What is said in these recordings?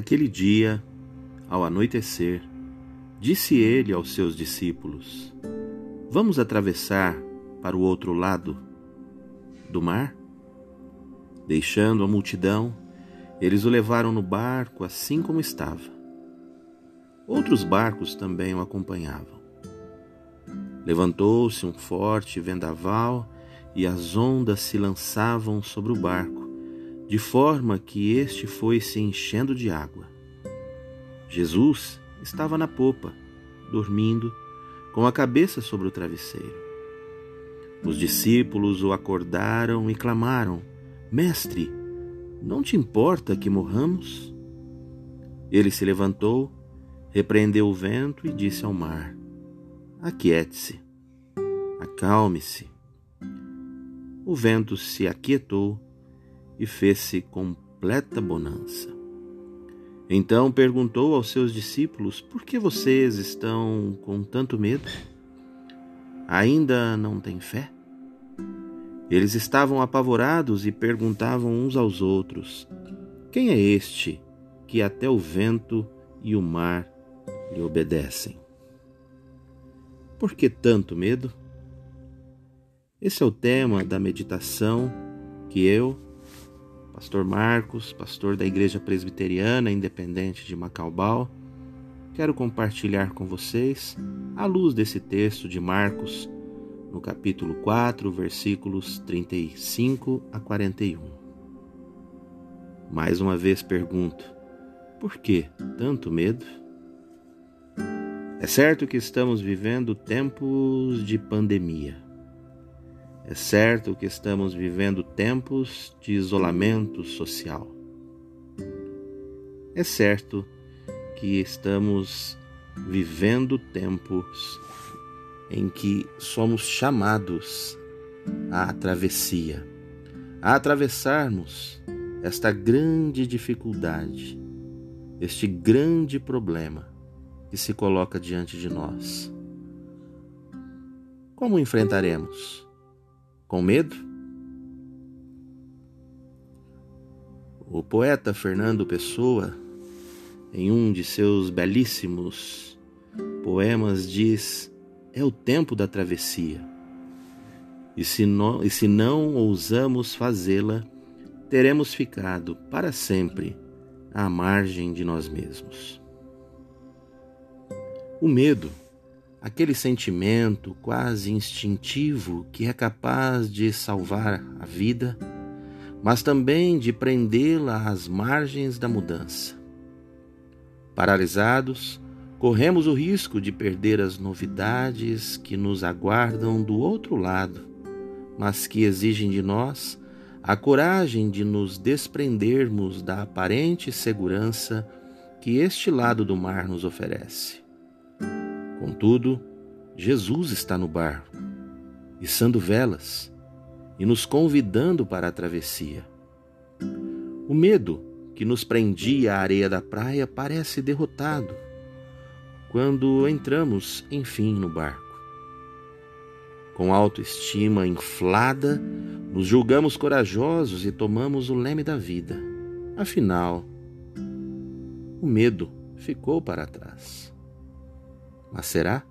Aquele dia, ao anoitecer, disse ele aos seus discípulos: Vamos atravessar para o outro lado do mar? Deixando a multidão, eles o levaram no barco assim como estava. Outros barcos também o acompanhavam. Levantou-se um forte vendaval e as ondas se lançavam sobre o barco, de forma que este foi se enchendo de água. Jesus estava na popa, dormindo, com a cabeça sobre o travesseiro. Os discípulos o acordaram e clamaram: Mestre, não te importa que morramos? Ele se levantou, repreendeu o vento e disse ao mar: Aquiete-se, acalme-se. O vento se aquietou e fez-se completa bonança. Então perguntou aos seus discípulos: Por que vocês estão com tanto medo? Ainda não têm fé? Eles estavam apavorados e perguntavam uns aos outros: Quem é este que até o vento e o mar lhe obedecem? Por que tanto medo? Esse é o tema da meditação que eu, Pastor Marcos, pastor da Igreja Presbiteriana Independente de Macaubal, quero compartilhar com vocês à luz desse texto de Marcos, no capítulo 4, versículos 35 a 41. Mais uma vez pergunto: por que tanto medo? É certo que estamos vivendo tempos de pandemia é certo que estamos vivendo tempos de isolamento social. É certo que estamos vivendo tempos em que somos chamados à travessia, a atravessarmos esta grande dificuldade, este grande problema que se coloca diante de nós. Como enfrentaremos? Com medo? O poeta Fernando Pessoa, em um de seus belíssimos poemas, diz: É o tempo da travessia. E se, não, e se não ousamos fazê-la, teremos ficado para sempre à margem de nós mesmos. O medo aquele sentimento quase instintivo que é capaz de salvar a vida, mas também de prendê-la às margens da mudança. Paralisados, corremos o risco de perder as novidades que nos aguardam do outro lado, mas que exigem de nós a coragem de nos desprendermos da aparente segurança que este lado do mar nos oferece. Contudo, Jesus está no barco, içando velas e nos convidando para a travessia. O medo que nos prendia à areia da praia parece derrotado quando entramos, enfim, no barco. Com autoestima inflada, nos julgamos corajosos e tomamos o leme da vida. Afinal, o medo ficou para trás. Mas será?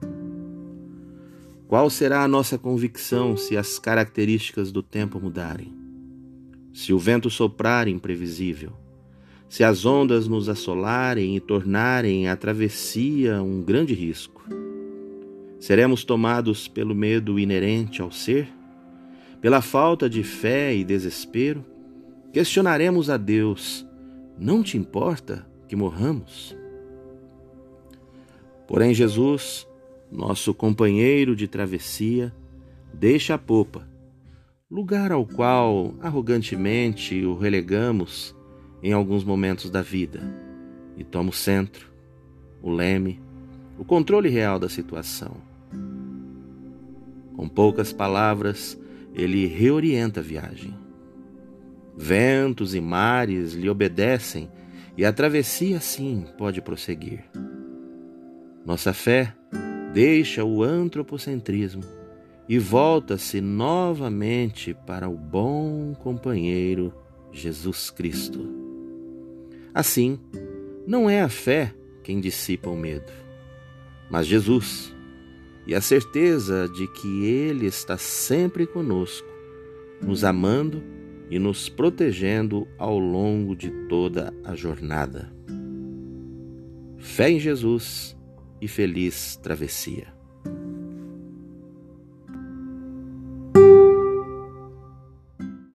Qual será a nossa convicção se as características do tempo mudarem? Se o vento soprar imprevisível? Se as ondas nos assolarem e tornarem a travessia um grande risco? Seremos tomados pelo medo inerente ao ser? Pela falta de fé e desespero? Questionaremos a Deus: Não te importa que morramos? Porém, Jesus, nosso companheiro de travessia, deixa a popa, lugar ao qual arrogantemente o relegamos em alguns momentos da vida, e toma o centro, o leme, o controle real da situação. Com poucas palavras, ele reorienta a viagem. Ventos e mares lhe obedecem e a travessia assim pode prosseguir. Nossa fé deixa o antropocentrismo e volta-se novamente para o bom companheiro Jesus Cristo. Assim, Não é a fé quem dissipa o medo, mas Jesus e a certeza de que Ele está sempre conosco, nos amando e nos protegendo ao longo de toda a jornada. Fé em Jesus e feliz travessia.